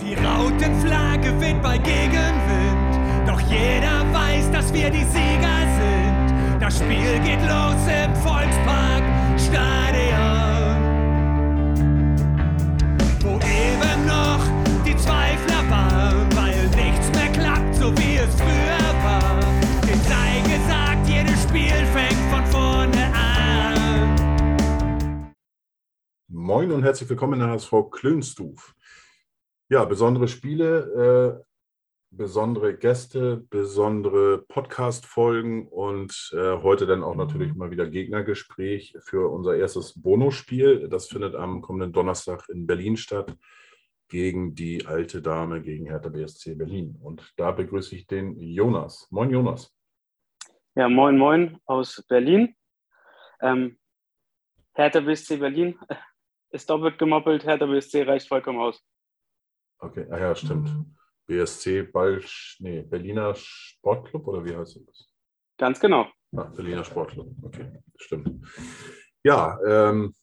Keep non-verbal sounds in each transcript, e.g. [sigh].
Die Rautenflagge weht bei Gegenwind, doch jeder weiß, dass wir die Sieger sind. Das Spiel geht los im Volkspark Stadion, wo eben noch die Zweifler waren, weil nichts mehr klappt, so wie es früher war. Den sei gesagt, jedes Spiel fängt von vorne an. Moin und herzlich willkommen in der HSV Klönstuf. Ja, besondere Spiele, äh, besondere Gäste, besondere Podcast-Folgen und äh, heute dann auch natürlich mal wieder Gegnergespräch für unser erstes Bonusspiel. Das findet am kommenden Donnerstag in Berlin statt gegen die alte Dame, gegen Hertha BSC Berlin. Und da begrüße ich den Jonas. Moin, Jonas. Ja, moin, moin aus Berlin. Ähm, Hertha BSC Berlin [laughs] ist doppelt gemoppelt, Hertha BSC reicht vollkommen aus. Okay, ah ja, stimmt. BSC Ball, nee, Berliner Sportclub oder wie heißt das? Ganz genau. Ah, Berliner Sportclub, okay, stimmt. Ja, ähm,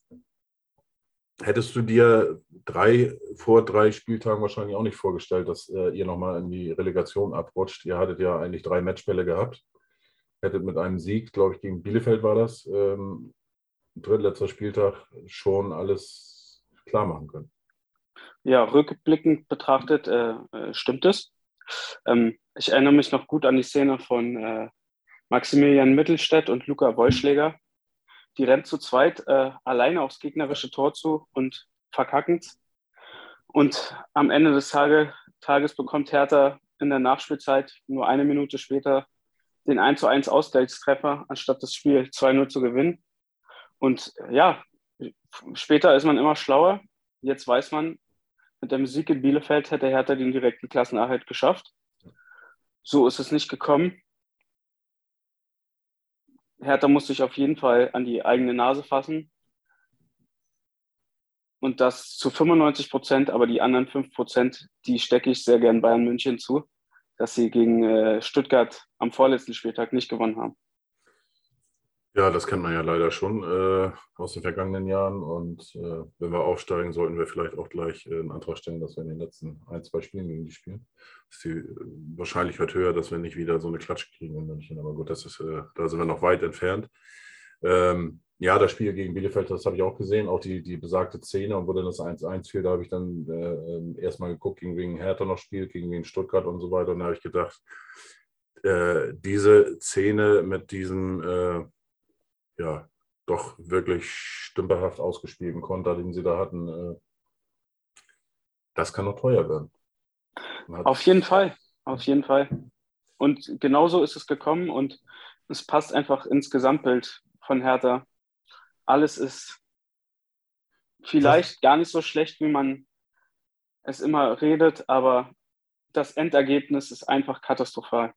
hättest du dir drei, vor drei Spieltagen wahrscheinlich auch nicht vorgestellt, dass äh, ihr nochmal in die Relegation abrutscht. Ihr hattet ja eigentlich drei Matchbälle gehabt. Hättet mit einem Sieg, glaube ich, gegen Bielefeld war das, ähm, drittletzter Spieltag schon alles klar machen können. Ja, rückblickend betrachtet äh, äh, stimmt es. Ähm, ich erinnere mich noch gut an die Szene von äh, Maximilian Mittelstädt und Luca Wollschläger. Die rennen zu zweit äh, alleine aufs gegnerische Tor zu und verkacken es. Und am Ende des Tage, Tages bekommt Hertha in der Nachspielzeit nur eine Minute später den 1 zu 1 Ausgleichstreffer, anstatt das Spiel 2-0 zu gewinnen. Und ja, später ist man immer schlauer. Jetzt weiß man, mit der Musik in Bielefeld hätte Hertha den direkten Klassenerhalt geschafft. So ist es nicht gekommen. Hertha muss sich auf jeden Fall an die eigene Nase fassen. Und das zu 95 Prozent, aber die anderen 5 Prozent, die stecke ich sehr gern Bayern München zu, dass sie gegen äh, Stuttgart am vorletzten Spieltag nicht gewonnen haben. Ja, das kennt man ja leider schon äh, aus den vergangenen Jahren. Und äh, wenn wir aufsteigen, sollten wir vielleicht auch gleich äh, einen Antrag stellen, dass wir in den letzten ein, zwei Spielen gegen die spielen. Ist die äh, Wahrscheinlichkeit höher, dass wir nicht wieder so eine Klatsche kriegen in München. Aber gut, das ist, äh, da sind wir noch weit entfernt. Ähm, ja, das Spiel gegen Bielefeld, das habe ich auch gesehen, auch die, die besagte Szene. Und wo dann das 1-1 fiel, da habe ich dann äh, ähm, erstmal geguckt, gegen wen Hertha noch spielt, gegen wen Stuttgart und so weiter. Und da habe ich gedacht, diese Szene mit diesem ja, doch wirklich stümperhaft ausgespielten Konter, den sie da hatten, äh, das kann noch teuer werden. Auf jeden Fall, auf jeden Fall. Und genauso ist es gekommen und es passt einfach ins Gesamtbild von Hertha. Alles ist vielleicht gar nicht so schlecht, wie man es immer redet, aber das Endergebnis ist einfach katastrophal.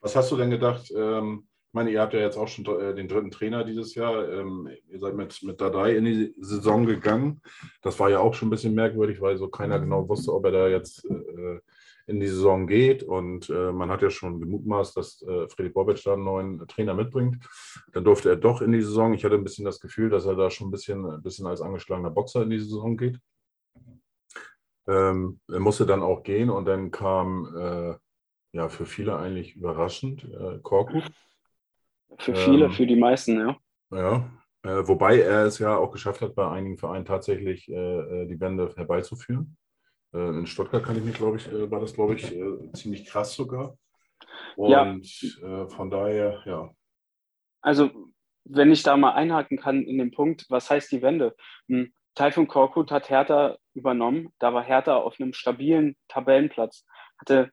Was hast du denn gedacht? Ähm, meine, ihr habt ja jetzt auch schon äh, den dritten Trainer dieses Jahr. Ähm, ihr seid mit, mit Dadai in die Saison gegangen. Das war ja auch schon ein bisschen merkwürdig, weil so keiner genau wusste, ob er da jetzt äh, in die Saison geht. Und äh, man hat ja schon gemutmaßt, dass äh, Freddy Bobic da einen neuen Trainer mitbringt. Dann durfte er doch in die Saison. Ich hatte ein bisschen das Gefühl, dass er da schon ein bisschen, ein bisschen als angeschlagener Boxer in die Saison geht. Ähm, er musste dann auch gehen und dann kam äh, ja für viele eigentlich überraschend äh, Korkut für viele, ähm, für die meisten, ja. Ja, äh, wobei er es ja auch geschafft hat, bei einigen Vereinen tatsächlich äh, äh die Wende herbeizuführen. Äh, in Stuttgart kann ich mich, glaube ich, äh, war das, glaube ich, äh, ziemlich krass sogar. Und ja. von daher, ja. Also, wenn ich da mal einhaken kann in dem Punkt, was heißt die Wende? Hm, Taifun Korkut hat Hertha übernommen. Da war Hertha auf einem stabilen Tabellenplatz, hatte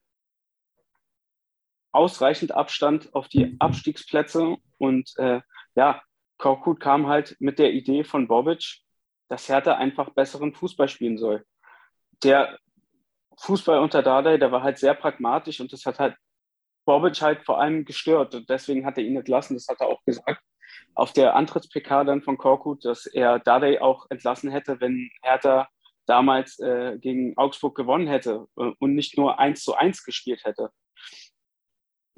ausreichend Abstand auf die Abstiegsplätze. Und äh, ja, Korkut kam halt mit der Idee von Bobic, dass Hertha einfach besseren Fußball spielen soll. Der Fußball unter Dardai, der war halt sehr pragmatisch und das hat halt Bobic halt vor allem gestört. Und deswegen hat er ihn entlassen, das hat er auch gesagt. Auf der Antritts-PK dann von Korkut, dass er Dardai auch entlassen hätte, wenn Hertha damals äh, gegen Augsburg gewonnen hätte äh, und nicht nur 1 zu 1 gespielt hätte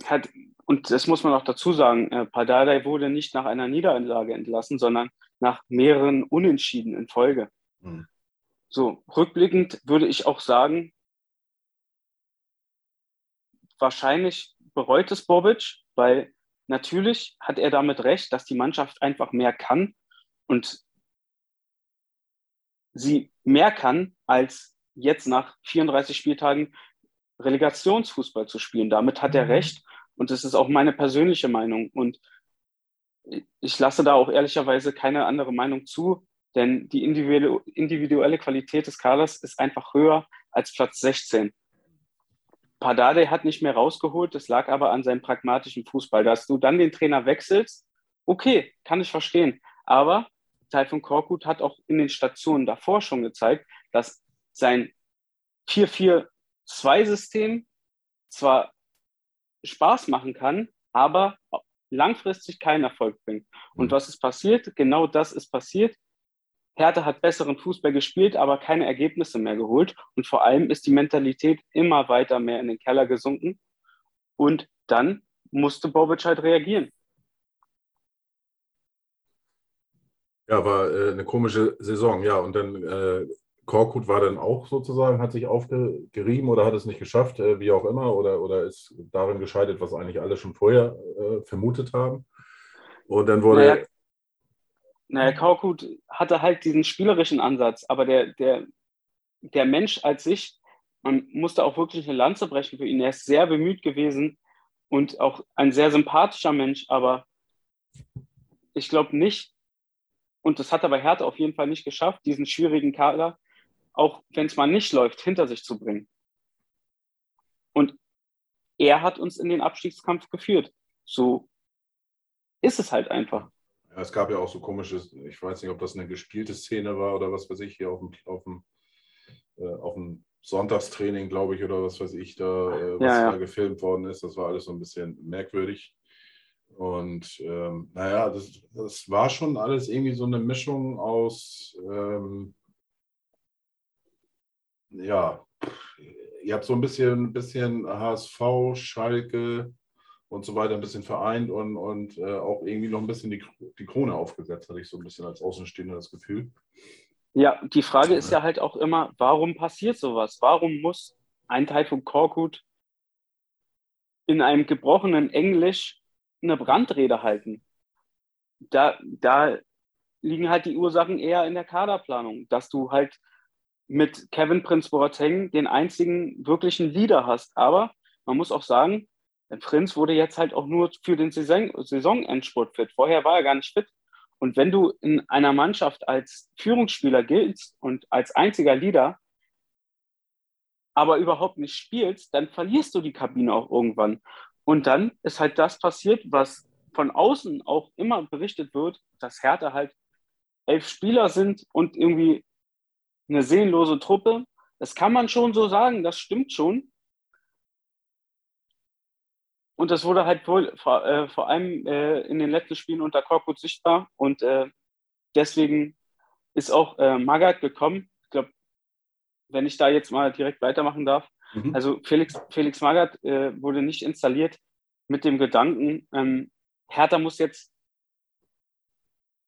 hat, und das muss man auch dazu sagen, äh, Pardadei wurde nicht nach einer Niederlage entlassen, sondern nach mehreren Unentschieden in Folge. Mhm. So, rückblickend würde ich auch sagen, wahrscheinlich bereut es Bobic, weil natürlich hat er damit recht, dass die Mannschaft einfach mehr kann und sie mehr kann, als jetzt nach 34 Spieltagen Relegationsfußball zu spielen. Damit hat er mhm. recht und das ist auch meine persönliche Meinung. Und ich lasse da auch ehrlicherweise keine andere Meinung zu, denn die individuelle Qualität des Kaders ist einfach höher als Platz 16. Pardade hat nicht mehr rausgeholt, das lag aber an seinem pragmatischen Fußball. Dass du dann den Trainer wechselst, okay, kann ich verstehen. Aber Taifun Korkut hat auch in den Stationen davor schon gezeigt, dass sein 4-4-2-System zwar Spaß machen kann, aber langfristig keinen Erfolg bringt. Und mhm. was ist passiert? Genau das ist passiert. Hertha hat besseren Fußball gespielt, aber keine Ergebnisse mehr geholt. Und vor allem ist die Mentalität immer weiter mehr in den Keller gesunken. Und dann musste Bobic halt reagieren. Ja, war äh, eine komische Saison, ja. Und dann äh, Korkut war dann auch sozusagen, hat sich aufgerieben oder hat es nicht geschafft, äh, wie auch immer, oder, oder ist darin gescheitert, was eigentlich alle schon vorher äh, vermutet haben. Und dann wurde. Naja, naja, Korkut hatte halt diesen spielerischen Ansatz, aber der, der, der Mensch als sich, man musste auch wirklich eine Lanze brechen für ihn. Er ist sehr bemüht gewesen und auch ein sehr sympathischer Mensch, aber ich glaube nicht, und das hat aber Hertha auf jeden Fall nicht geschafft, diesen schwierigen Kader auch wenn es mal nicht läuft, hinter sich zu bringen. Und er hat uns in den Abstiegskampf geführt. So ist es halt einfach. Ja, es gab ja auch so komisches, ich weiß nicht, ob das eine gespielte Szene war oder was weiß ich, hier auf dem, auf dem, äh, auf dem Sonntagstraining, glaube ich, oder was weiß ich, da, äh, was ja, ja. da gefilmt worden ist. Das war alles so ein bisschen merkwürdig. Und ähm, naja, das, das war schon alles irgendwie so eine Mischung aus ähm, ja, ihr habt so ein bisschen, bisschen HSV, Schalke und so weiter ein bisschen vereint und, und äh, auch irgendwie noch ein bisschen die, die Krone aufgesetzt, hatte ich so ein bisschen als Außenstehender das Gefühl. Ja, die Frage ist ja halt auch immer, warum passiert sowas? Warum muss ein Teil von Korkut in einem gebrochenen Englisch eine Brandrede halten? Da, da liegen halt die Ursachen eher in der Kaderplanung, dass du halt mit Kevin Prince Boateng den einzigen wirklichen Leader hast. Aber man muss auch sagen, der Prinz wurde jetzt halt auch nur für den Saison, Saisonendspurt fit. Vorher war er gar nicht fit. Und wenn du in einer Mannschaft als Führungsspieler giltst und als einziger Leader, aber überhaupt nicht spielst, dann verlierst du die Kabine auch irgendwann. Und dann ist halt das passiert, was von außen auch immer berichtet wird, dass Hertha halt elf Spieler sind und irgendwie eine seelenlose Truppe. Das kann man schon so sagen, das stimmt schon. Und das wurde halt wohl vor, äh, vor allem äh, in den letzten Spielen unter Korkut sichtbar. Und äh, deswegen ist auch äh, Magath gekommen. Ich glaube, wenn ich da jetzt mal direkt weitermachen darf. Mhm. Also Felix, Felix Magath äh, wurde nicht installiert mit dem Gedanken, ähm, Hertha muss jetzt,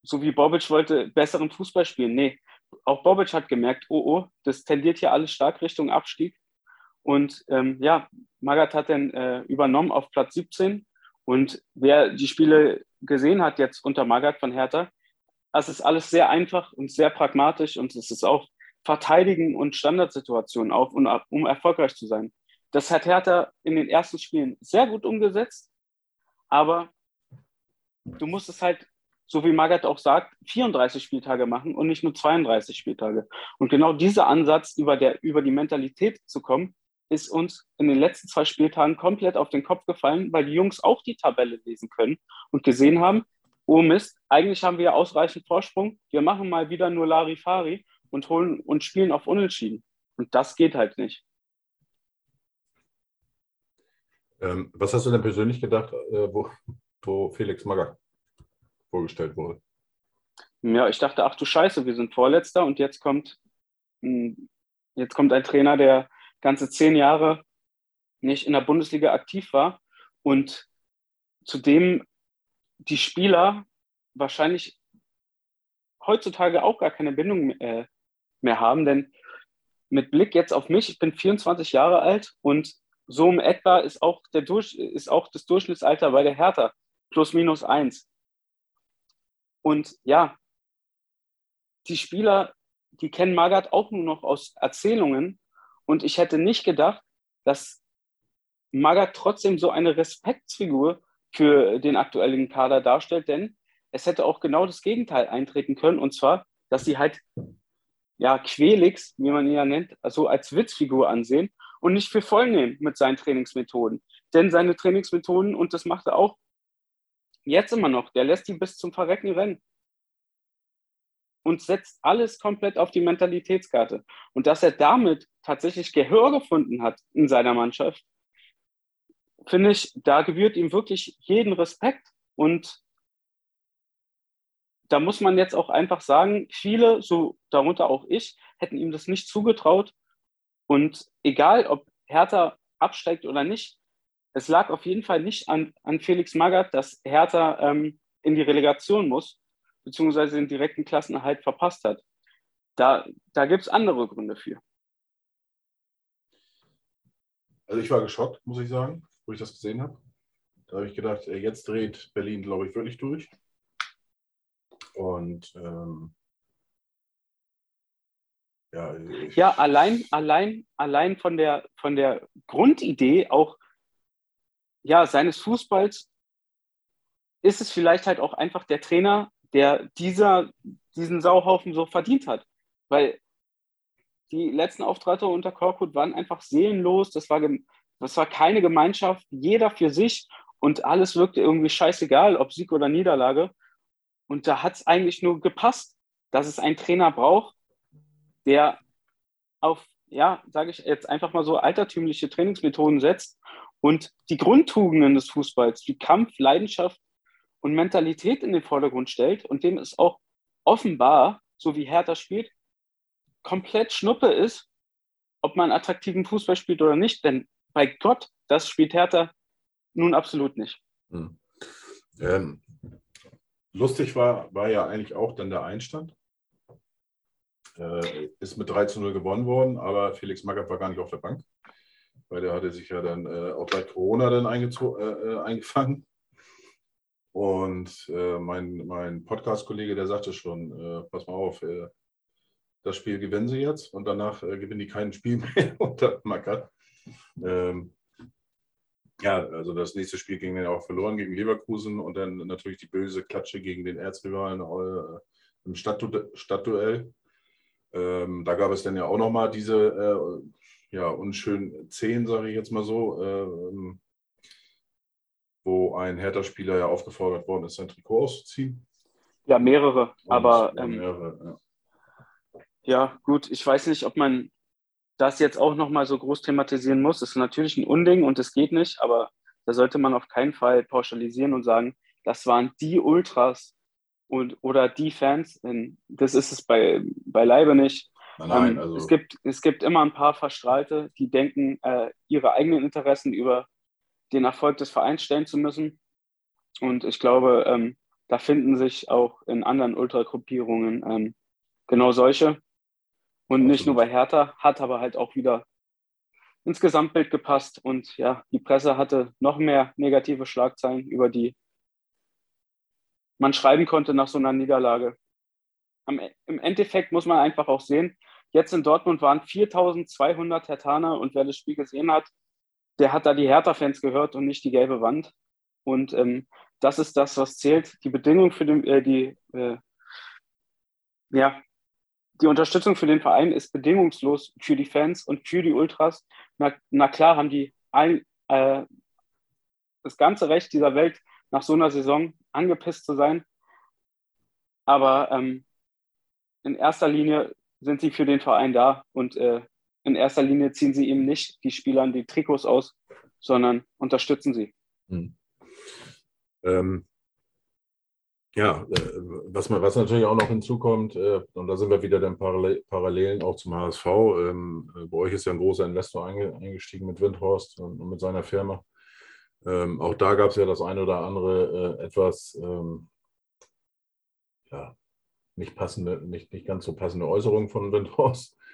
so wie Bobic wollte, besseren Fußball spielen. Nee, auch Bobic hat gemerkt, oh, oh, das tendiert hier alles stark Richtung Abstieg. Und ähm, ja, Magath hat dann äh, übernommen auf Platz 17. Und wer die Spiele gesehen hat jetzt unter Magath von Hertha, das ist alles sehr einfach und sehr pragmatisch und es ist auch Verteidigen und Standardsituationen auf, um erfolgreich zu sein. Das hat Hertha in den ersten Spielen sehr gut umgesetzt, aber du musst es halt so wie Magath auch sagt, 34 Spieltage machen und nicht nur 32 Spieltage. Und genau dieser Ansatz, über, der, über die Mentalität zu kommen, ist uns in den letzten zwei Spieltagen komplett auf den Kopf gefallen, weil die Jungs auch die Tabelle lesen können und gesehen haben, oh Mist, eigentlich haben wir ausreichend Vorsprung, wir machen mal wieder nur Larifari und holen und spielen auf Unentschieden. Und das geht halt nicht. Ähm, was hast du denn persönlich gedacht, äh, wo, wo Felix Magath vorgestellt wurde. Ja, ich dachte, ach du Scheiße, wir sind Vorletzter und jetzt kommt, hm, jetzt kommt ein Trainer, der ganze zehn Jahre nicht in der Bundesliga aktiv war und zudem die Spieler wahrscheinlich heutzutage auch gar keine Bindung äh, mehr haben. Denn mit Blick jetzt auf mich, ich bin 24 Jahre alt und so im etwa ist auch, der Durch, ist auch das Durchschnittsalter bei der Hertha plus minus eins. Und ja, die Spieler, die kennen Magath auch nur noch aus Erzählungen. Und ich hätte nicht gedacht, dass Magath trotzdem so eine Respektsfigur für den aktuellen Kader darstellt, denn es hätte auch genau das Gegenteil eintreten können, und zwar, dass sie halt ja Quelix, wie man ihn ja nennt, also als Witzfigur ansehen und nicht für voll nehmen mit seinen Trainingsmethoden. Denn seine Trainingsmethoden, und das macht er auch jetzt immer noch, der lässt die bis zum Verrecken rennen und setzt alles komplett auf die Mentalitätskarte. Und dass er damit tatsächlich Gehör gefunden hat in seiner Mannschaft, finde ich, da gebührt ihm wirklich jeden Respekt. Und da muss man jetzt auch einfach sagen, viele, so darunter auch ich, hätten ihm das nicht zugetraut. Und egal, ob Hertha absteigt oder nicht, es lag auf jeden Fall nicht an, an Felix Magath, dass Hertha ähm, in die Relegation muss, beziehungsweise den direkten Klassenerhalt verpasst hat. Da, da gibt es andere Gründe für. Also ich war geschockt, muss ich sagen, wo ich das gesehen habe. Da habe ich gedacht, jetzt dreht Berlin, glaube ich, wirklich durch. Und ähm, ja, ja, allein, allein, allein von der, von der Grundidee auch ja, seines Fußballs ist es vielleicht halt auch einfach der Trainer, der dieser, diesen Sauhaufen so verdient hat. Weil die letzten Auftritte unter Korkut waren einfach seelenlos. Das war, das war keine Gemeinschaft, jeder für sich und alles wirkte irgendwie scheißegal, ob Sieg oder Niederlage. Und da hat es eigentlich nur gepasst, dass es einen Trainer braucht, der auf, ja, sage ich jetzt einfach mal so, altertümliche Trainingsmethoden setzt und die Grundtugenden des Fußballs wie Kampf, Leidenschaft und Mentalität in den Vordergrund stellt und dem es auch offenbar, so wie Hertha spielt, komplett Schnuppe ist, ob man attraktiven Fußball spielt oder nicht. Denn bei Gott, das spielt Hertha nun absolut nicht. Hm. Ähm, lustig war, war ja eigentlich auch dann der Einstand. Äh, ist mit 3 zu 0 gewonnen worden, aber Felix Magath war gar nicht auf der Bank, weil der hatte sich ja dann äh, auch bei Corona dann äh, äh, eingefangen. Und äh, mein, mein Podcast-Kollege, der sagte schon, äh, pass mal auf, äh, das Spiel gewinnen sie jetzt und danach gewinnen die kein Spiel [laughs] mehr unter Mackert. Ähm, ja, also das nächste Spiel ging dann auch verloren gegen Leverkusen und dann natürlich die böse Klatsche gegen den Erzrivalen im Stadtdu Stadtduell. Ähm, da gab es dann ja auch nochmal diese ja, unschönen Zehn, sage ich jetzt mal so. Ähm, wo ein Hertha-Spieler ja aufgefordert worden ist, sein Trikot auszuziehen. Ja, mehrere, Und aber ähm, mehrere, ja. ja. gut, ich weiß nicht, ob man das jetzt auch nochmal so groß thematisieren muss. Ist natürlich ein Unding und es geht nicht, aber da sollte man auf keinen Fall pauschalisieren und sagen, das waren die Ultras und, oder die Fans. Das ist es bei, beileibe nicht. Nein, nein, ähm, also es, gibt, es gibt immer ein paar Verstrahlte, die denken, äh, ihre eigenen Interessen über den Erfolg des Vereins stellen zu müssen. Und ich glaube, ähm, da finden sich auch in anderen Ultragruppierungen ähm, genau solche. Und nicht nur bei Hertha, hat aber halt auch wieder ins Gesamtbild gepasst. Und ja, die Presse hatte noch mehr negative Schlagzeilen, über die man schreiben konnte nach so einer Niederlage. Am, Im Endeffekt muss man einfach auch sehen, jetzt in Dortmund waren 4200 Hertaner und wer das Spiel gesehen hat, der hat da die Hertha-Fans gehört und nicht die gelbe Wand. Und ähm, das ist das, was zählt. Die Bedingung für den, äh, die, äh, ja, die Unterstützung für den Verein ist bedingungslos für die Fans und für die Ultras. Na, na klar haben die ein, äh, das ganze Recht dieser Welt, nach so einer Saison angepisst zu sein. Aber ähm, in erster Linie sind sie für den Verein da und äh, in erster Linie ziehen sie eben nicht die Spielern die Trikots aus, sondern unterstützen sie. Hm. Ähm, ja, äh, was, was natürlich auch noch hinzukommt, äh, und da sind wir wieder den Parallel, Parallelen auch zum HSV. Ähm, äh, bei euch ist ja ein großer Investor einge, eingestiegen mit Windhorst und, und mit seiner Firma. Ähm, auch da gab es ja das eine oder andere äh, etwas ähm, ja, nicht passende, nicht, nicht ganz so passende Äußerungen von Windhorst. [laughs]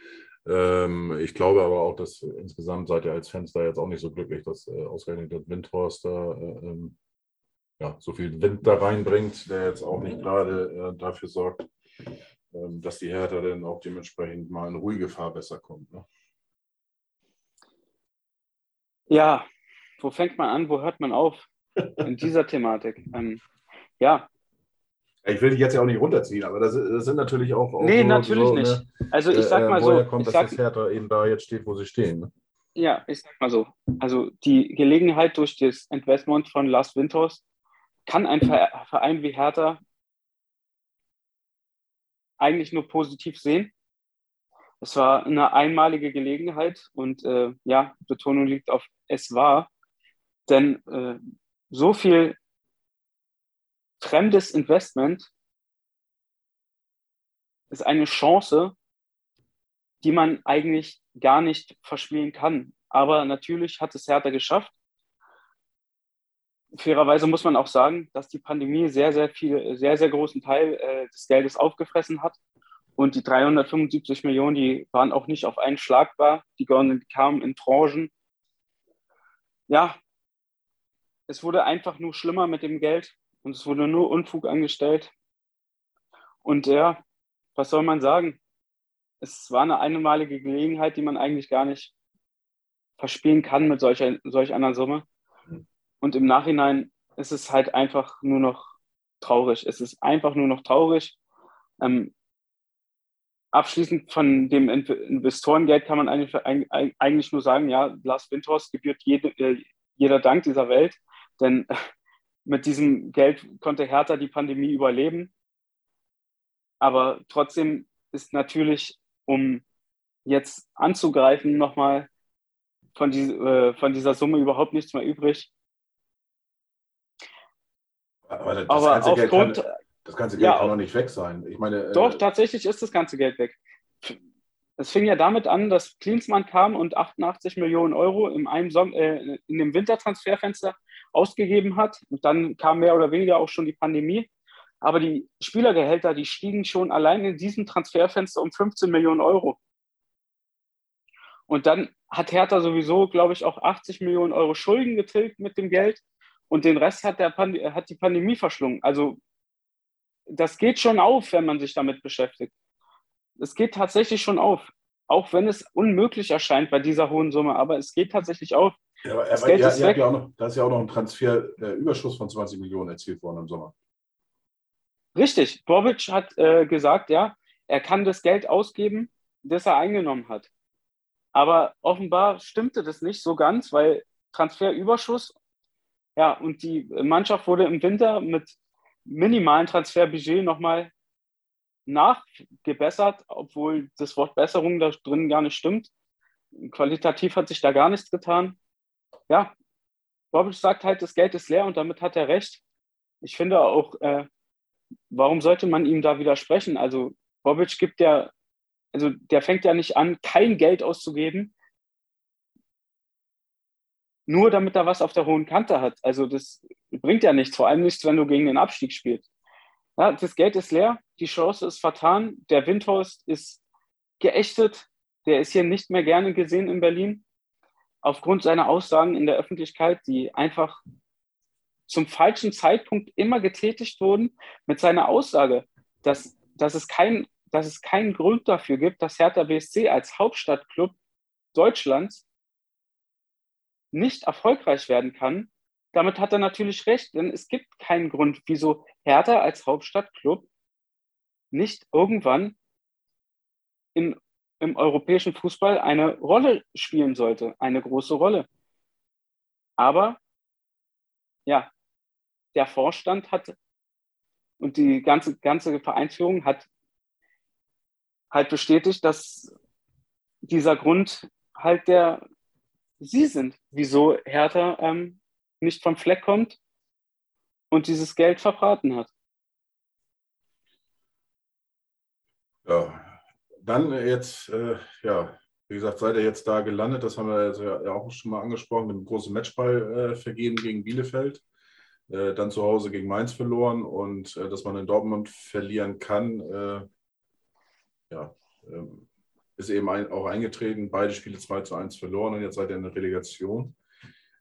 Ähm, ich glaube aber auch, dass insgesamt seid ihr als Fans da jetzt auch nicht so glücklich, dass äh, ausgerechnet Windhorst da äh, ähm, ja, so viel Wind da reinbringt, der jetzt auch nicht gerade äh, dafür sorgt, ähm, dass die Hertha dann auch dementsprechend mal in ruhige Fahrwässer kommt. Ne? Ja, wo fängt man an, wo hört man auf in dieser Thematik? Ähm, ja. Ich will dich jetzt ja auch nicht runterziehen, aber das, das sind natürlich auch. auch nee, natürlich so, nicht. Ne, also ich sag äh, mal so. kommt, dass sag, das Hertha eben da jetzt steht, wo sie stehen. Ne? Ja, ich sag mal so. Also die Gelegenheit durch das Investment von Lars Winters kann ein Verein wie Hertha eigentlich nur positiv sehen. Es war eine einmalige Gelegenheit und äh, ja, Betonung liegt auf es war, denn äh, so viel fremdes Investment ist eine Chance, die man eigentlich gar nicht verspielen kann. Aber natürlich hat es Hertha geschafft. Fairerweise muss man auch sagen, dass die Pandemie sehr, sehr viel, sehr, sehr großen Teil äh, des Geldes aufgefressen hat. Und die 375 Millionen, die waren auch nicht auf einen Schlag bar. Die kamen in Tranchen. Ja, es wurde einfach nur schlimmer mit dem Geld und es wurde nur Unfug angestellt. Und ja, was soll man sagen? Es war eine einmalige Gelegenheit, die man eigentlich gar nicht verspielen kann mit solch, solch einer Summe. Und im Nachhinein ist es halt einfach nur noch traurig. Es ist einfach nur noch traurig. Ähm, abschließend von dem Investorengeld kann man eigentlich, eigentlich nur sagen, ja, Lars Windhorst gebührt jede, äh, jeder Dank dieser Welt, denn mit diesem Geld konnte Hertha die Pandemie überleben. Aber trotzdem ist natürlich, um jetzt anzugreifen, nochmal von, die, äh, von dieser Summe überhaupt nichts mehr übrig. Aber, das Aber aufgrund, kann, das ganze Geld ja, kann doch nicht weg sein. Ich meine, äh, doch, äh, tatsächlich ist das ganze Geld weg. Es fing ja damit an, dass Klinsmann kam und 88 Millionen Euro in, einem Som äh, in dem Wintertransferfenster ausgegeben hat. Und dann kam mehr oder weniger auch schon die Pandemie. Aber die Spielergehälter, die stiegen schon allein in diesem Transferfenster um 15 Millionen Euro. Und dann hat Hertha sowieso, glaube ich, auch 80 Millionen Euro Schulden getilgt mit dem Geld. Und den Rest hat, der hat die Pandemie verschlungen. Also das geht schon auf, wenn man sich damit beschäftigt. Es geht tatsächlich schon auf, auch wenn es unmöglich erscheint bei dieser hohen Summe, aber es geht tatsächlich auf. Ja, aber, das Geld ja, ist weg. Ja noch, da ist ja auch noch ein Transferüberschuss äh, von 20 Millionen erzielt worden im Sommer. Richtig. Bobic hat äh, gesagt, ja, er kann das Geld ausgeben, das er eingenommen hat. Aber offenbar stimmte das nicht so ganz, weil Transferüberschuss, ja, und die Mannschaft wurde im Winter mit minimalen Transferbudget nochmal nachgebessert, obwohl das Wort Besserung da drin gar nicht stimmt. Qualitativ hat sich da gar nichts getan. Ja, Bobic sagt halt, das Geld ist leer und damit hat er recht. Ich finde auch, äh, warum sollte man ihm da widersprechen? Also Bobic gibt ja, also der fängt ja nicht an, kein Geld auszugeben, nur damit er was auf der hohen Kante hat. Also das bringt ja nichts, vor allem nichts, wenn du gegen den Abstieg spielst. Ja, das Geld ist leer, die Chance ist vertan, der Windhorst ist geächtet, der ist hier nicht mehr gerne gesehen in Berlin, aufgrund seiner Aussagen in der Öffentlichkeit, die einfach zum falschen Zeitpunkt immer getätigt wurden, mit seiner Aussage, dass, dass, es, kein, dass es keinen Grund dafür gibt, dass Hertha BSC als Hauptstadtclub Deutschlands nicht erfolgreich werden kann, damit hat er natürlich recht, denn es gibt keinen Grund, wieso Hertha als Hauptstadtclub nicht irgendwann in, im europäischen Fußball eine Rolle spielen sollte, eine große Rolle. Aber ja, der Vorstand hat und die ganze, ganze Vereinsführung hat halt bestätigt, dass dieser Grund halt der Sie sind, wieso Hertha ähm, nicht vom Fleck kommt und dieses Geld verbraten hat. Ja, dann jetzt, äh, ja, wie gesagt, seid ihr jetzt da gelandet, das haben wir ja auch schon mal angesprochen, mit einem großen Matchball äh, gegen Bielefeld. äh, dann zu Hause gegen Mainz verloren und äh, dass man in Dortmund verlieren kann, äh, ja, ähm, ist eben ein, auch eingetreten. Beide Spiele 2 zu 1 verloren und jetzt seid ihr in der Relegation.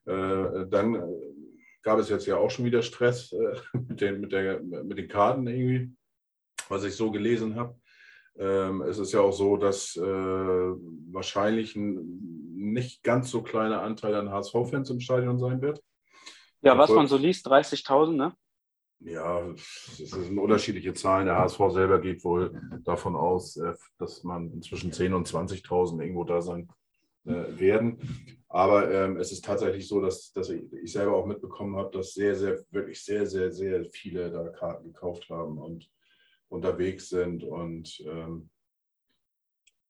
Äh, dann äh, gab es jetzt ja auch schon wieder Stress äh, [laughs] mit, den, mit, der, mit den Karten irgendwie, was ich so gelesen habe. Ähm, es ist ja auch so, dass wahrscheinlich ein nicht ganz so kleiner Anteil an HSV-Fans im Stadion sein wird. Ja, was man so liest, 30.000, ne? Ja, es sind unterschiedliche Zahlen. Der HSV selber geht wohl davon aus, äh, dass man zwischen 10.000 und 20.000 irgendwo da sein äh, werden. Aber ähm, es ist tatsächlich so, dass, dass ich selber auch mitbekommen habe, dass sehr, sehr, wirklich sehr, sehr, sehr viele da Karten gekauft haben und unterwegs sind. Und ähm,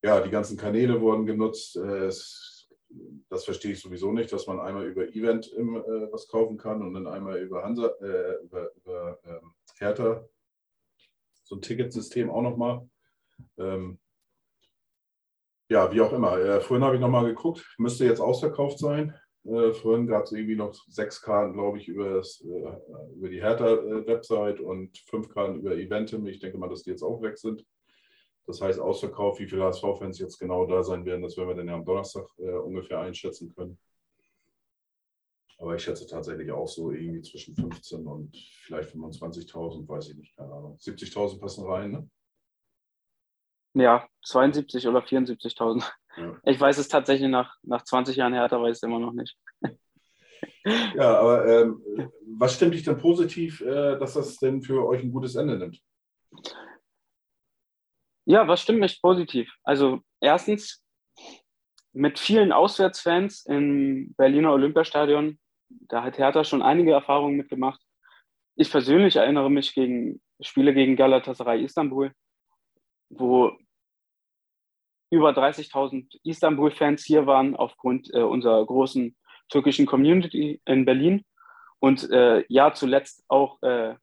ja, die ganzen Kanäle wurden genutzt. Äh, es das verstehe ich sowieso nicht, dass man einmal über Event im, äh, was kaufen kann und dann einmal über Hansa, äh, über, über ähm, Hertha so ein Ticketsystem auch nochmal. Ähm, ja, wie auch immer. Äh, vorhin habe ich nochmal geguckt, müsste jetzt ausverkauft sein. Äh, vorhin gab es irgendwie noch sechs Karten, glaube ich, über, das, äh, über die Hertha-Website und fünf Karten über Eventim. Ich denke mal, dass die jetzt auch weg sind. Das heißt, Ausverkauf, wie viele HSV-Fans jetzt genau da sein werden, das werden wir dann ja am Donnerstag äh, ungefähr einschätzen können. Aber ich schätze tatsächlich auch so irgendwie zwischen 15 und vielleicht 25.000, weiß ich nicht, keine Ahnung. 70.000 passen rein, ne? Ja, 72 oder 74.000. Ja. Ich weiß es tatsächlich nach, nach 20 Jahren Hertha, weiß ich es immer noch nicht. [laughs] Ja, aber ähm, was stimmt dich denn positiv, äh, dass das denn für euch ein gutes Ende nimmt? Ja, was stimmt mich positiv? Also erstens, mit vielen Auswärtsfans im Berliner Olympiastadion, da hat Hertha schon einige Erfahrungen mitgemacht. Ich persönlich erinnere mich gegen Spiele gegen Galatasaray Istanbul, wo über 30.000 Istanbul-Fans hier waren aufgrund äh, unserer großen türkischen Community in Berlin. Und äh, ja, zuletzt auch äh,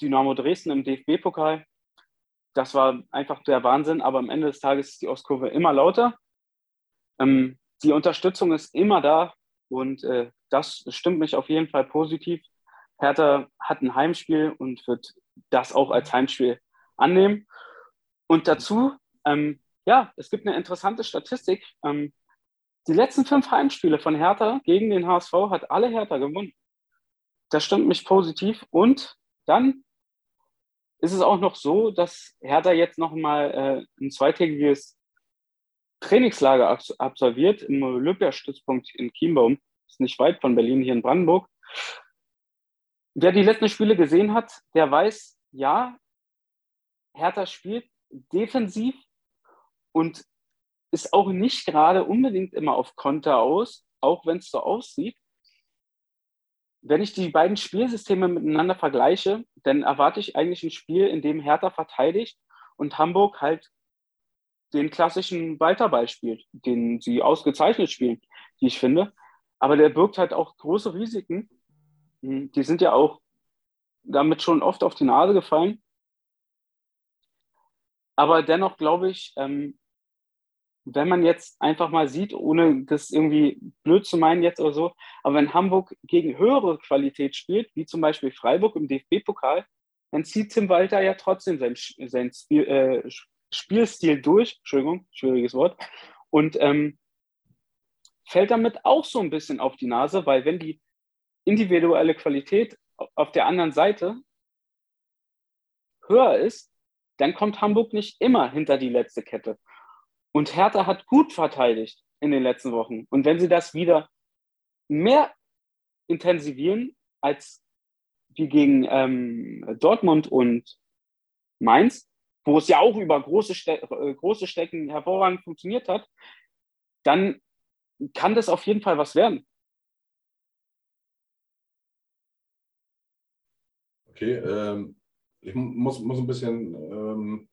Dynamo Dresden im DFB-Pokal das war einfach der Wahnsinn, aber am Ende des Tages ist die Ostkurve immer lauter. Ähm, die Unterstützung ist immer da und äh, das stimmt mich auf jeden Fall positiv. Hertha hat ein Heimspiel und wird das auch als Heimspiel annehmen. Und dazu, ähm, ja, es gibt eine interessante Statistik. Ähm, die letzten fünf Heimspiele von Hertha gegen den HSV hat alle Hertha gewonnen. Das stimmt mich positiv. Und dann ist es auch noch so, dass Hertha jetzt nochmal äh, ein zweitägiges Trainingslager absolviert im Olympiastützpunkt in Chiembaum. Ist nicht weit von Berlin hier in Brandenburg. Wer die letzten Spiele gesehen hat, der weiß, ja, Hertha spielt defensiv und ist auch nicht gerade unbedingt immer auf Konter aus, auch wenn es so aussieht wenn ich die beiden Spielsysteme miteinander vergleiche, dann erwarte ich eigentlich ein Spiel, in dem Hertha verteidigt und Hamburg halt den klassischen Walterball spielt, den sie ausgezeichnet spielen, die ich finde. Aber der birgt halt auch große Risiken. Hm, die sind ja auch damit schon oft auf die Nase gefallen. Aber dennoch glaube ich, ähm, wenn man jetzt einfach mal sieht, ohne das irgendwie blöd zu meinen jetzt oder so, aber wenn Hamburg gegen höhere Qualität spielt, wie zum Beispiel Freiburg im DFB-Pokal, dann zieht Tim Walter ja trotzdem sein, sein Spiel, äh, Spielstil durch, Entschuldigung, schwieriges Wort, und ähm, fällt damit auch so ein bisschen auf die Nase, weil wenn die individuelle Qualität auf der anderen Seite höher ist, dann kommt Hamburg nicht immer hinter die letzte Kette. Und Hertha hat gut verteidigt in den letzten Wochen. Und wenn sie das wieder mehr intensivieren als wie gegen ähm, Dortmund und Mainz, wo es ja auch über große, Ste äh, große Strecken hervorragend funktioniert hat, dann kann das auf jeden Fall was werden. Okay, ähm, ich muss, muss ein bisschen ähm,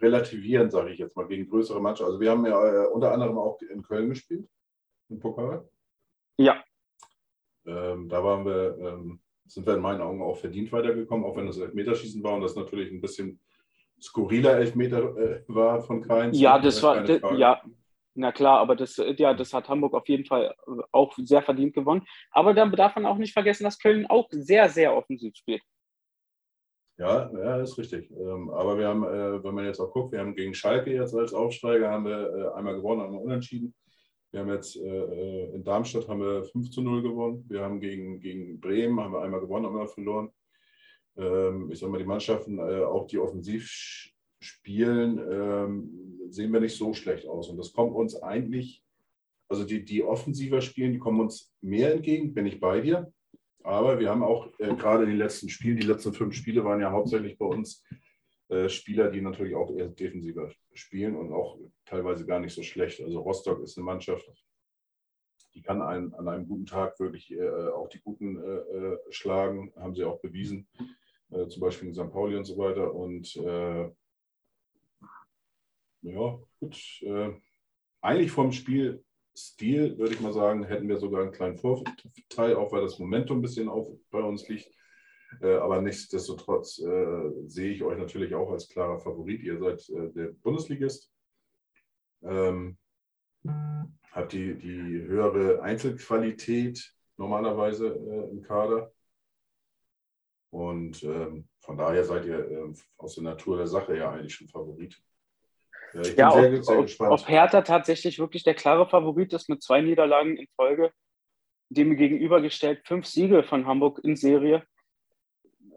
relativieren, sage ich jetzt mal, gegen größere Mannschaften. Also wir haben ja äh, unter anderem auch in Köln gespielt, im Pokal. Ja. Ähm, da waren wir, ähm, sind wir in meinen Augen auch verdient weitergekommen, auch wenn das Elfmeterschießen war und das natürlich ein bisschen skurriler Elfmeter äh, war von Keins. Ja, das war, ja, Na klar, aber das, ja, das hat Hamburg auf jeden Fall auch sehr verdient gewonnen. Aber dann darf man auch nicht vergessen, dass Köln auch sehr, sehr offensiv spielt. Ja, ja, ist richtig. Ähm, aber wir haben, äh, wenn man jetzt auch guckt, wir haben gegen Schalke jetzt als Aufsteiger haben wir äh, einmal gewonnen, einmal unentschieden. Wir haben jetzt äh, in Darmstadt haben wir 5 zu 0 gewonnen. Wir haben gegen, gegen Bremen haben wir einmal gewonnen, einmal verloren. Ähm, ich sage mal, die Mannschaften, auch die offensiv spielen, ähm, sehen wir nicht so schlecht aus. Und das kommt uns eigentlich, also die, die offensiver spielen, die kommen uns mehr entgegen, bin ich bei dir. Aber wir haben auch äh, gerade in den letzten Spielen, die letzten fünf Spiele waren ja hauptsächlich bei uns äh, Spieler, die natürlich auch eher defensiver spielen und auch teilweise gar nicht so schlecht. Also Rostock ist eine Mannschaft, die kann einen, an einem guten Tag wirklich äh, auch die Guten äh, äh, schlagen, haben sie auch bewiesen, äh, zum Beispiel in St. Pauli und so weiter. Und ja, gut. Eigentlich vom Spielstil würde ich mal sagen, hätten wir sogar einen kleinen Vorteil, auch weil das Momentum ein bisschen auf, bei uns liegt. Äh, aber nichtsdestotrotz äh, sehe ich euch natürlich auch als klarer Favorit. Ihr seid äh, der Bundesligist. Ähm, habt die, die höhere Einzelqualität normalerweise äh, im Kader. Und ähm, von daher seid ihr äh, aus der Natur der Sache ja eigentlich schon Favorit. Ja, ich bin ja, sehr, ob, sehr gespannt. Ob Hertha tatsächlich wirklich der klare Favorit ist mit zwei Niederlagen in Folge, dem gegenübergestellt fünf Siege von Hamburg in Serie,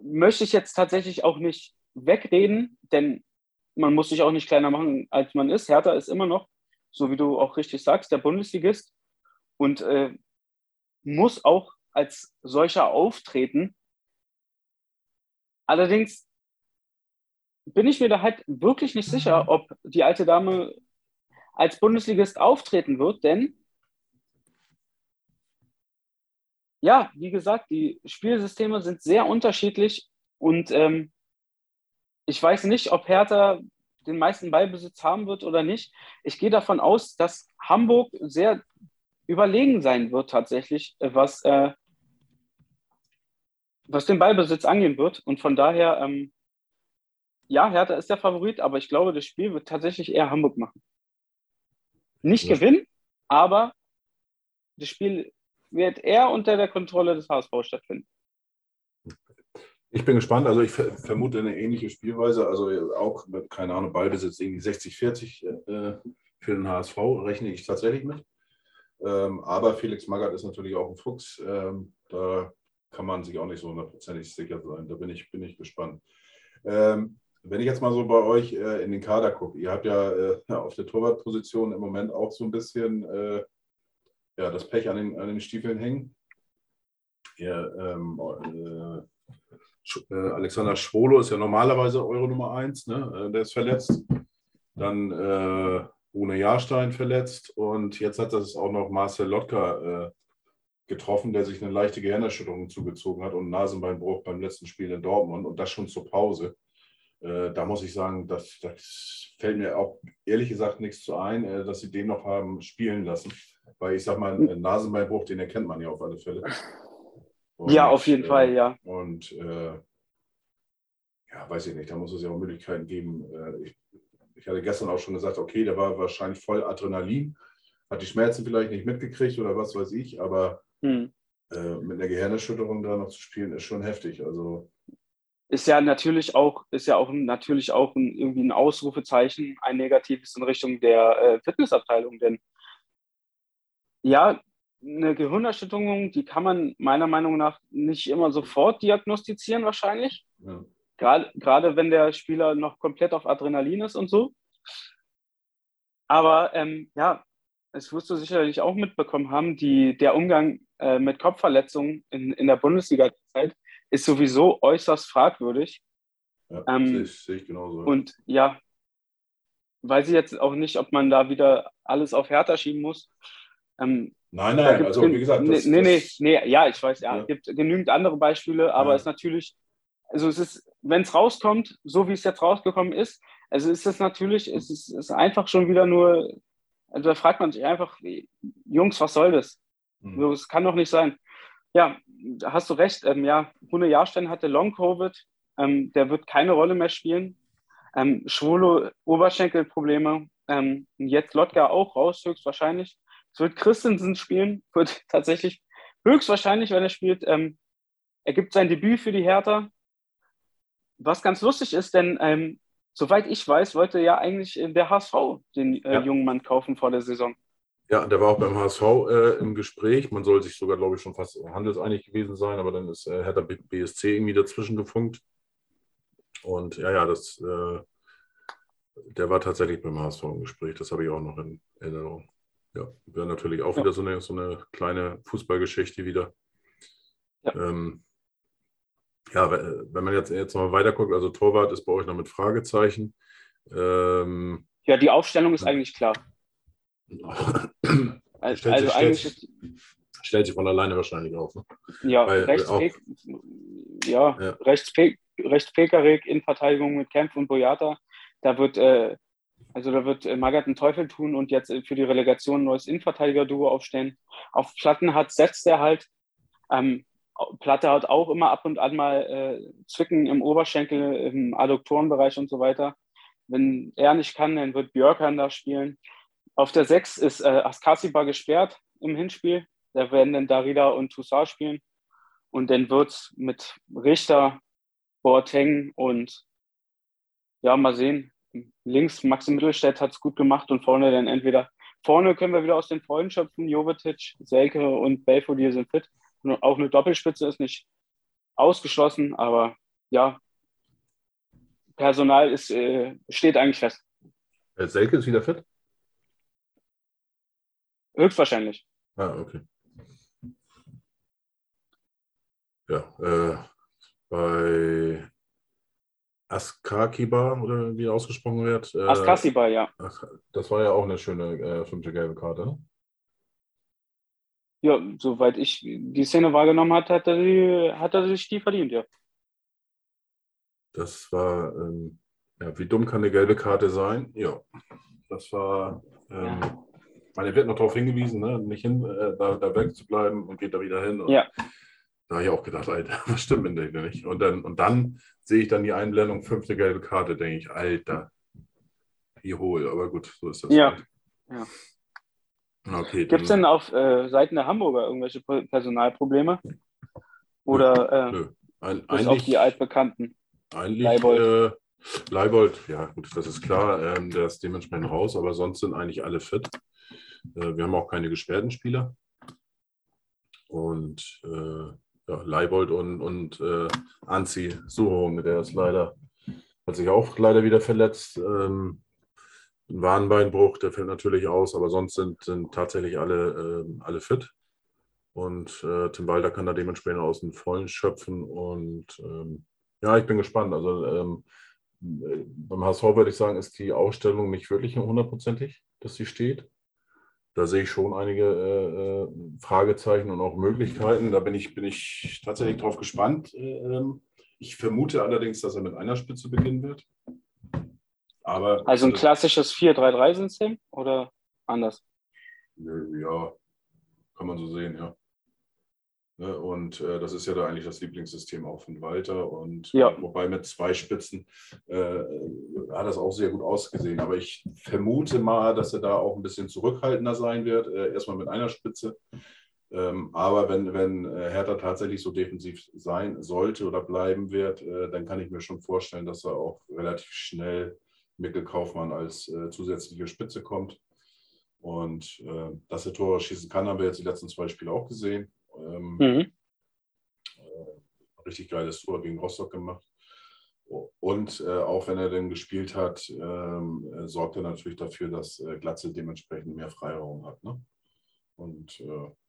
möchte ich jetzt tatsächlich auch nicht wegreden, denn man muss sich auch nicht kleiner machen, als man ist. Hertha ist immer noch, so wie du auch richtig sagst, der Bundesligist und äh, muss auch als solcher auftreten. Allerdings bin ich mir da halt wirklich nicht sicher, mhm. ob die alte Dame als Bundesligist auftreten wird, denn ja, wie gesagt, die Spielsysteme sind sehr unterschiedlich und ähm, ich weiß nicht, ob Hertha den meisten Ballbesitz haben wird oder nicht. Ich gehe davon aus, dass Hamburg sehr überlegen sein wird tatsächlich, was, äh, was den Ballbesitz angehen wird. Und von daher ähm, ja, Hertha ist der Favorit, aber ich glaube, das Spiel wird tatsächlich eher Hamburg machen. Nicht ja. gewinnen, aber das Spiel wird eher unter der Kontrolle des HSV stattfinden. Ich bin gespannt. Also ich vermute eine ähnliche Spielweise. Also auch mit, keine Ahnung, Ballbesitz irgendwie 60-40 äh, für den HSV rechne ich tatsächlich mit. Ähm, aber Felix Magath ist natürlich auch ein Fuchs. Ähm, da kann man sich auch nicht so hundertprozentig sicher sein. Da bin ich, bin ich gespannt. Ähm, wenn ich jetzt mal so bei euch äh, in den Kader gucke, ihr habt ja äh, [laughs] auf der Torwartposition im Moment auch so ein bisschen äh, ja, das Pech an den, an den Stiefeln hängen. Ihr, ähm, äh, äh, Alexander Schwolo ist ja normalerweise Euro Nummer 1, ne? Äh, der ist verletzt. Dann Rune Jahrstein verletzt und jetzt hat das auch noch Marcel Lotka getroffen, der sich eine leichte Gehirnerschütterung zugezogen hat und Nasenbeinbruch beim letzten Spiel in Dortmund und das schon zur Pause. Äh, da muss ich sagen, das, das, fällt mir auch ehrlich gesagt nichts zu ein, äh, dass sie den noch haben spielen lassen. Weil ich sag mal, einen Nasenbeinbruch, den erkennt man ja auf alle Fälle. Und, ja, auf jeden äh, Fall, ja. Und äh, ja, weiß ich nicht, da muss es ja auch Möglichkeiten geben. Äh, ich, ich, hatte gestern auch schon gesagt, okay, der war wahrscheinlich voll Adrenalin, hat die Schmerzen vielleicht nicht mitgekriegt oder was weiß ich, aber hm. äh, mit einer Gehirnerschütterung da noch zu spielen, ist schon heftig. Also ist ja natürlich auch, ist ja auch natürlich auch ein, irgendwie ein Ausrufezeichen, ein negatives in Richtung der äh, Fitnessabteilung. Denn ja, eine Gehirnerschütterung, die kann man meiner Meinung nach nicht immer sofort diagnostizieren, wahrscheinlich. Ja. Gerade, gerade wenn der Spieler noch komplett auf Adrenalin ist und so. Aber ähm, ja, es wirst du sicherlich auch mitbekommen haben, die, der Umgang äh, mit Kopfverletzungen in, in der Bundesliga-Zeit ist sowieso äußerst fragwürdig. Ja, ähm, sehe ich, seh ich genauso. Und ja, weiß ich jetzt auch nicht, ob man da wieder alles auf Hertha schieben muss. Ähm, nein, nein, also wie gesagt. Das, nee, nee, nee, ja, ich weiß, ja, es gibt genügend andere Beispiele, aber ja. es ist natürlich, also es ist, wenn es rauskommt, so wie es jetzt rausgekommen ist, also ist es natürlich, es ist, es ist einfach schon wieder nur, also da fragt man sich einfach, Jungs, was soll das? Mhm. So, es kann doch nicht sein. Ja, hast du recht. Ähm, ja, Rune Jahrstein hatte Long-Covid. Ähm, der wird keine Rolle mehr spielen. Ähm, Schwolo Oberschenkelprobleme. Ähm, jetzt Lotka auch raus, höchstwahrscheinlich. Es wird Christensen spielen, [laughs] wird tatsächlich höchstwahrscheinlich, wenn er spielt. Ähm, er gibt sein Debüt für die Hertha. Was ganz lustig ist, denn ähm, soweit ich weiß, wollte ja eigentlich der HSV den äh, ja. jungen Mann kaufen vor der Saison. Ja, der war auch beim HSV äh, im Gespräch. Man soll sich sogar, glaube ich, schon fast handelseinig gewesen sein, aber dann ist äh, Hertha BSC irgendwie dazwischen gefunkt. Und ja, ja, das, äh, der war tatsächlich beim HSV im Gespräch. Das habe ich auch noch in Erinnerung. Ja, wäre natürlich auch ja. wieder so eine, so eine kleine Fußballgeschichte wieder. Ja. Ähm, ja, wenn man jetzt, jetzt mal weiter guckt, also Torwart ist bei euch noch mit Fragezeichen. Ähm, ja, die Aufstellung ist eigentlich klar. Also, stellt, also eigentlich stellt, stellt sich von alleine wahrscheinlich auf. Ne? Ja, Weil, rechts, auch, ja, ja. rechts, in Verteidigung mit Kempf und Boyata. Da wird, äh, also da wird äh, Magath einen Teufel tun und jetzt für die Relegation ein neues Innenverteidiger-Duo aufstellen. Auf Platten hat setzt er halt. Ähm, Platte hat auch immer ab und an mal äh, Zwicken im Oberschenkel, im Adduktorenbereich und so weiter. Wenn er nicht kann, dann wird Björkan da spielen. Auf der 6 ist äh, Askasiba gesperrt im Hinspiel. Da werden dann Darida und Toussaint spielen. Und dann wird es mit Richter, Boateng und ja, mal sehen. Links Maxim Mittelstädt hat es gut gemacht und vorne dann entweder vorne können wir wieder aus den Freunden schöpfen. Jovetic, Selke und Belfodil sind fit. Auch eine Doppelspitze ist nicht ausgeschlossen, aber ja, Personal ist, äh, steht eigentlich fest. Äh, Selke ist wieder fit? Höchstwahrscheinlich. Ah, okay. Ja, äh, bei Askakiba oder wie ausgesprochen wird. Äh, Askasiba, ja. Das war ja auch eine schöne äh, fünfte gelbe Karte. Ne? Ja, soweit ich die Szene wahrgenommen habe, hat er, die, hat er sich die verdient, ja. Das war, ähm, ja, wie dumm kann eine gelbe Karte sein? Ja, das war, ähm, ja. Meine, wird noch darauf hingewiesen, ne? nicht hin, äh, da, da weg zu bleiben und geht da wieder hin. Ja. Da habe ich auch gedacht, Alter, [laughs] was stimmt mit dem nicht? Und dann, und dann sehe ich dann die Einblendung, fünfte gelbe Karte, denke ich, Alter, wie hohl, aber gut, so ist das. Ja. Halt. ja. Okay, Gibt es denn auf äh, Seiten der Hamburger irgendwelche Personalprobleme? Oder äh, Nö. Ein, bis auf die altbekannten? Eigentlich, Leibold. Äh, Leibold, ja gut, das ist klar, ähm, der ist dementsprechend raus, aber sonst sind eigentlich alle fit. Äh, wir haben auch keine gesperrten Spieler. Und äh, ja, Leibold und, und äh, Anzi mit der ist leider, hat sich auch leider wieder verletzt. Ähm, ein Warnbeinbruch, der fällt natürlich aus, aber sonst sind, sind tatsächlich alle, äh, alle fit. Und äh, Tim Walter kann da dementsprechend aus dem Vollen schöpfen. Und ähm, ja, ich bin gespannt. Also ähm, beim HSV würde ich sagen, ist die Ausstellung nicht wirklich hundertprozentig, dass sie steht. Da sehe ich schon einige äh, äh Fragezeichen und auch Möglichkeiten. Da bin ich, bin ich tatsächlich drauf gespannt. Ähm, ich vermute allerdings, dass er mit einer Spitze beginnen wird. Aber, also ein klassisches 4-3-3-System oder anders? Ja, kann man so sehen, ja. Ne, und äh, das ist ja da eigentlich das Lieblingssystem auch von Walter. Und ja. wobei mit zwei Spitzen äh, hat das auch sehr gut ausgesehen. Aber ich vermute mal, dass er da auch ein bisschen zurückhaltender sein wird. Äh, erstmal mit einer Spitze. Ähm, aber wenn, wenn äh, Hertha tatsächlich so defensiv sein sollte oder bleiben wird, äh, dann kann ich mir schon vorstellen, dass er auch relativ schnell Mikkel Kaufmann als äh, zusätzliche Spitze kommt. Und äh, dass er Tore schießen kann, haben wir jetzt die letzten zwei Spiele auch gesehen. Ähm, mhm. äh, richtig geiles Tor gegen Rostock gemacht. Und äh, auch wenn er denn gespielt hat, ähm, äh, sorgt er natürlich dafür, dass äh, Glatze dementsprechend mehr Freiraum hat. Ne? Und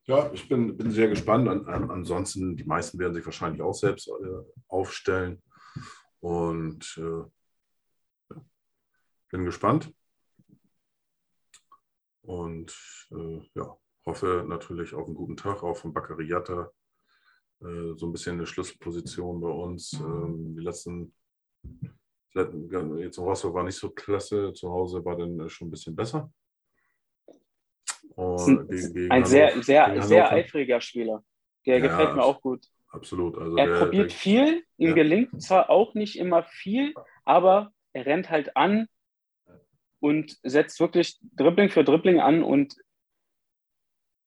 ja, ich bin, bin sehr gespannt. An, an, ansonsten, die meisten werden sich wahrscheinlich auch selbst aufstellen. Und bin gespannt. Und äh, ja, hoffe natürlich auf einen guten Tag, auch von Baccariata. Äh, so ein bisschen eine Schlüsselposition bei uns. Ähm, die letzten, jetzt in Rostock war nicht so klasse, zu Hause war dann schon ein bisschen besser. Und gegen, ein sehr, sehr, sehr eifriger Spieler. Der ja, gefällt mir auch gut. Absolut. Also er der, probiert der, viel, ihm ja. gelingt zwar auch nicht immer viel, aber er rennt halt an, und setzt wirklich Dribbling für Dribbling an und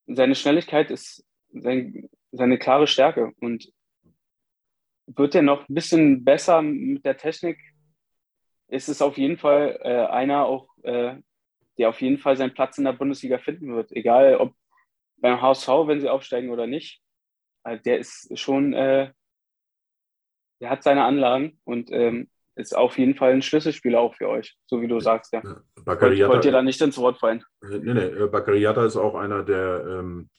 seine Schnelligkeit ist sein, seine klare Stärke und wird er noch ein bisschen besser mit der Technik, ist es auf jeden Fall äh, einer auch, äh, der auf jeden Fall seinen Platz in der Bundesliga finden wird, egal ob beim HSV, wenn sie aufsteigen oder nicht. Also der ist schon, äh, der hat seine Anlagen und ähm, ist auf jeden Fall ein Schlüsselspieler auch für euch, so wie du sagst, ja. ja wollt, wollt ihr da nicht ins Wort fallen? Äh, nee, nee, äh, Baccariata ist auch einer, der ähm,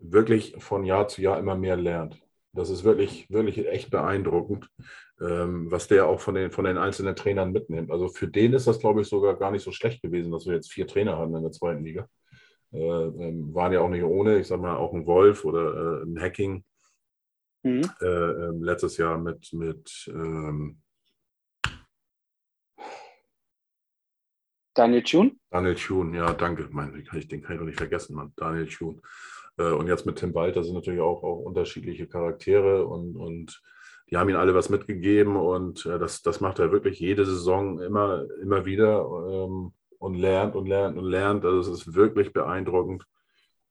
wirklich von Jahr zu Jahr immer mehr lernt. Das ist wirklich, wirklich echt beeindruckend, ähm, was der auch von den, von den einzelnen Trainern mitnimmt. Also für den ist das, glaube ich, sogar gar nicht so schlecht gewesen, dass wir jetzt vier Trainer haben in der zweiten Liga. Äh, ähm, waren ja auch nicht ohne, ich sage mal, auch ein Wolf oder äh, ein Hacking. Mhm. Äh, ähm, letztes Jahr mit, mit ähm, Daniel Thune? Daniel Thune, ja, danke. Mein, den, kann ich, den kann ich doch nicht vergessen, Mann. Daniel Thune. Äh, und jetzt mit Tim Walter sind natürlich auch, auch unterschiedliche Charaktere und, und die haben ihm alle was mitgegeben und äh, das, das macht er wirklich jede Saison immer, immer wieder ähm, und lernt und lernt und lernt. Also es ist wirklich beeindruckend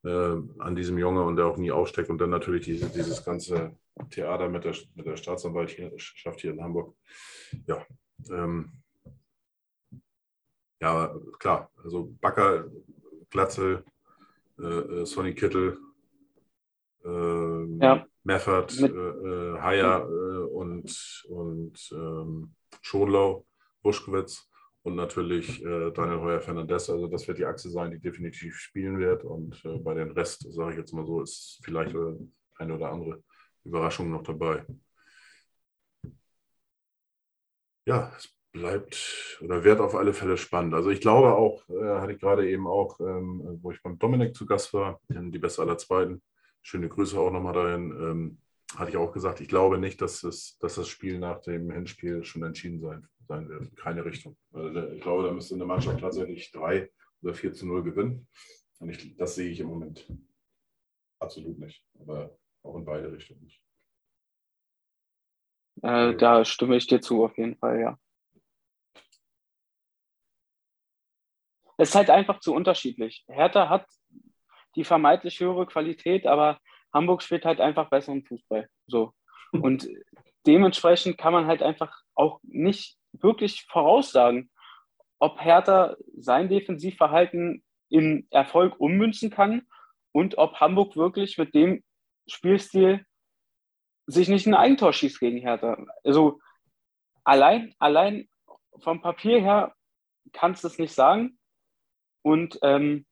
äh, an diesem Junge und der auch nie aussteckt und dann natürlich diese, dieses ganze Theater mit der, mit der Staatsanwaltschaft hier in Hamburg. Ja, ähm, ja, klar, also Backer, Glatzel, äh, äh, Sonny Kittel, äh, ja. Meffert, äh, äh, Haier äh, und, und ähm, Schonlau, Buschkowitz und natürlich äh, Daniel Heuer Fernandez. Also das wird die Achse sein, die definitiv spielen wird. Und äh, bei den Rest, sage ich jetzt mal so, ist vielleicht eine oder andere Überraschung noch dabei. Ja, es bleibt oder wird auf alle Fälle spannend. Also ich glaube auch, äh, hatte ich gerade eben auch, ähm, wo ich beim Dominik zu Gast war, in die Beste aller Zweiten, schöne Grüße auch nochmal dahin, ähm, hatte ich auch gesagt, ich glaube nicht, dass, es, dass das Spiel nach dem Hinspiel schon entschieden sein, sein wird. Keine Richtung. Also ich glaube, da müsste eine Mannschaft tatsächlich 3 oder 4 zu 0 gewinnen. Und ich, das sehe ich im Moment absolut nicht. Aber auch in beide Richtungen nicht. Äh, da stimme ich dir zu, auf jeden Fall, ja. Es ist halt einfach zu unterschiedlich. Hertha hat die vermeintlich höhere Qualität, aber Hamburg spielt halt einfach besseren Fußball. So. [laughs] Und dementsprechend kann man halt einfach auch nicht wirklich voraussagen, ob Hertha sein Defensivverhalten in Erfolg ummünzen kann und ob Hamburg wirklich mit dem Spielstil sich nicht ein Eigentor schießt gegen Hertha. Also allein, allein vom Papier her kannst du es nicht sagen. Und ähm,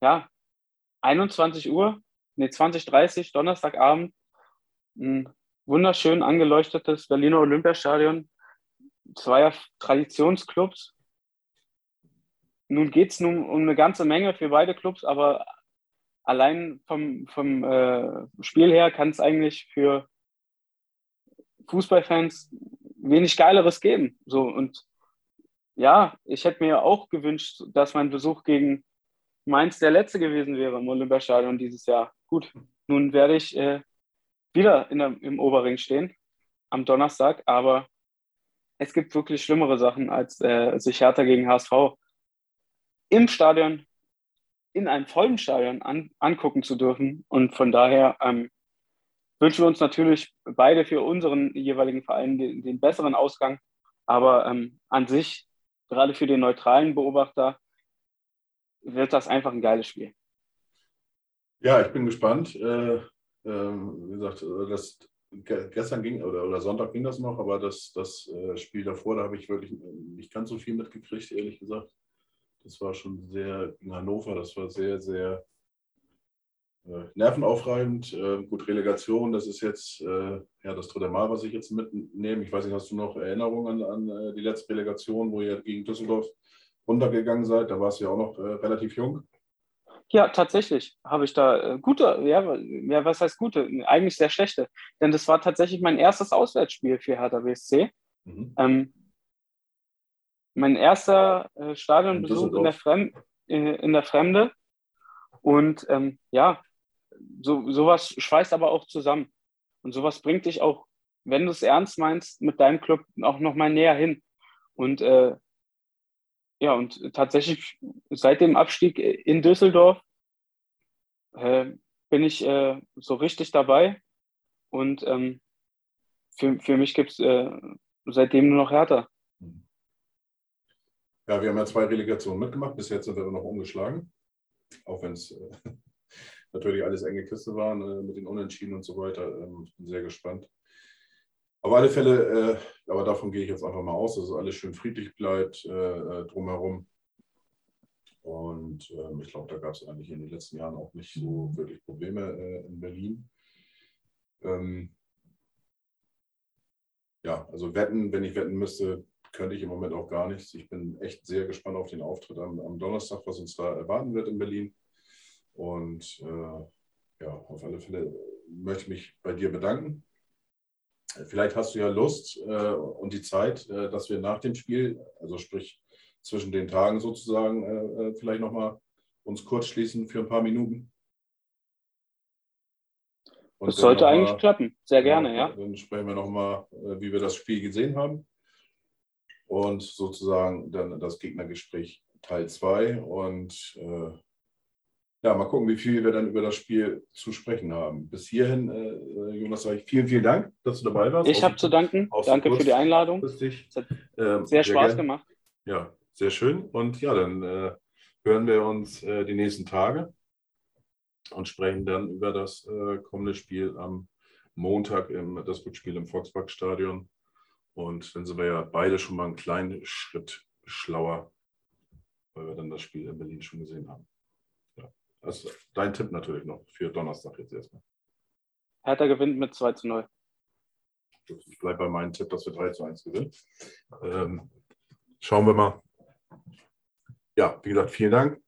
ja, 21 Uhr, nee, 20.30 Donnerstagabend, ein wunderschön angeleuchtetes Berliner Olympiastadion, zweier Traditionsclubs. Nun geht es nun um eine ganze Menge für beide Clubs, aber allein vom, vom äh, Spiel her kann es eigentlich für Fußballfans wenig Geileres geben. So, und ja, ich hätte mir auch gewünscht, dass mein Besuch gegen Mainz der letzte gewesen wäre im Olympiastadion dieses Jahr. Gut, nun werde ich äh, wieder der, im Oberring stehen am Donnerstag, aber es gibt wirklich schlimmere Sachen, als äh, sich Hertha gegen HSV im Stadion, in einem vollen Stadion an, angucken zu dürfen. Und von daher ähm, wünschen wir uns natürlich beide für unseren jeweiligen Verein den, den besseren Ausgang. Aber ähm, an sich gerade für den neutralen Beobachter wird das einfach ein geiles Spiel. Ja, ich bin gespannt. Äh, äh, wie gesagt, äh, das, gestern ging oder, oder Sonntag ging das noch, aber das, das äh, Spiel davor, da habe ich wirklich nicht ganz so viel mitgekriegt, ehrlich gesagt. Das war schon sehr in Hannover, das war sehr, sehr äh, nervenaufreibend. Äh, gut, Relegation, das ist jetzt äh, ja, das dritte Mal, was ich jetzt mitnehme. Ich weiß nicht, hast du noch Erinnerungen an, an äh, die letzte Relegation, wo ihr gegen Düsseldorf runtergegangen seid? Da warst du ja auch noch äh, relativ jung. Ja, tatsächlich habe ich da äh, gute, ja, ja, was heißt gute? Eigentlich sehr schlechte. Denn das war tatsächlich mein erstes Auswärtsspiel für Hertha BSC. Mhm. Ähm, mein erster Stadionbesuch in, in der Fremde. Und ähm, ja, so, sowas schweißt aber auch zusammen. Und sowas bringt dich auch, wenn du es ernst meinst, mit deinem Club auch nochmal näher hin. Und äh, ja, und tatsächlich seit dem Abstieg in Düsseldorf äh, bin ich äh, so richtig dabei. Und ähm, für, für mich gibt es äh, seitdem nur noch härter. Ja, wir haben ja zwei Relegationen mitgemacht. Bis jetzt sind wir noch umgeschlagen. Auch wenn es äh, natürlich alles enge Kiste waren äh, mit den Unentschieden und so weiter. Ähm, bin sehr gespannt. Auf alle Fälle, äh, aber davon gehe ich jetzt einfach mal aus, dass alles schön friedlich bleibt äh, drumherum. Und ähm, ich glaube, da gab es eigentlich in den letzten Jahren auch nicht so wirklich Probleme äh, in Berlin. Ähm, ja, also wetten, wenn ich wetten müsste, könnte ich im Moment auch gar nichts. Ich bin echt sehr gespannt auf den Auftritt am, am Donnerstag, was uns da erwarten wird in Berlin. Und äh, ja, auf alle Fälle möchte ich mich bei dir bedanken. Vielleicht hast du ja Lust äh, und die Zeit, äh, dass wir nach dem Spiel, also sprich zwischen den Tagen sozusagen, äh, äh vielleicht nochmal uns kurz schließen für ein paar Minuten. Und das sollte eigentlich mal, klappen. Sehr gerne, ja. Dann sprechen wir nochmal, äh, wie wir das Spiel gesehen haben. Und sozusagen dann das Gegnergespräch Teil 2. Und äh, ja, mal gucken, wie viel wir dann über das Spiel zu sprechen haben. Bis hierhin, äh, Jonas, sage ich vielen, vielen Dank, dass du dabei warst. Ich habe zu danken. Danke für die Einladung. Es hat ähm, sehr, sehr Spaß gern. gemacht. Ja, sehr schön. Und ja, dann äh, hören wir uns äh, die nächsten Tage und sprechen dann über das äh, kommende Spiel am Montag, im, das Rückspiel im Volksparkstadion. Und dann sind wir ja beide schon mal einen kleinen Schritt schlauer, weil wir dann das Spiel in Berlin schon gesehen haben. Das ist dein Tipp natürlich noch für Donnerstag jetzt erstmal. Hertha gewinnt mit 2 zu 0. Ich bleibe bei meinem Tipp, dass wir 3 zu 1 gewinnen. Ähm, schauen wir mal. Ja, wie gesagt, vielen Dank.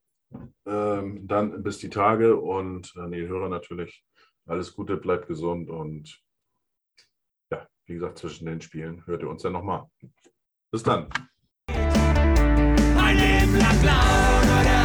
Ähm, dann bis die Tage und an die Hörer natürlich alles Gute, bleibt gesund und ja, wie gesagt, zwischen den Spielen hört ihr uns ja nochmal. Bis dann. Ein Leben lang oder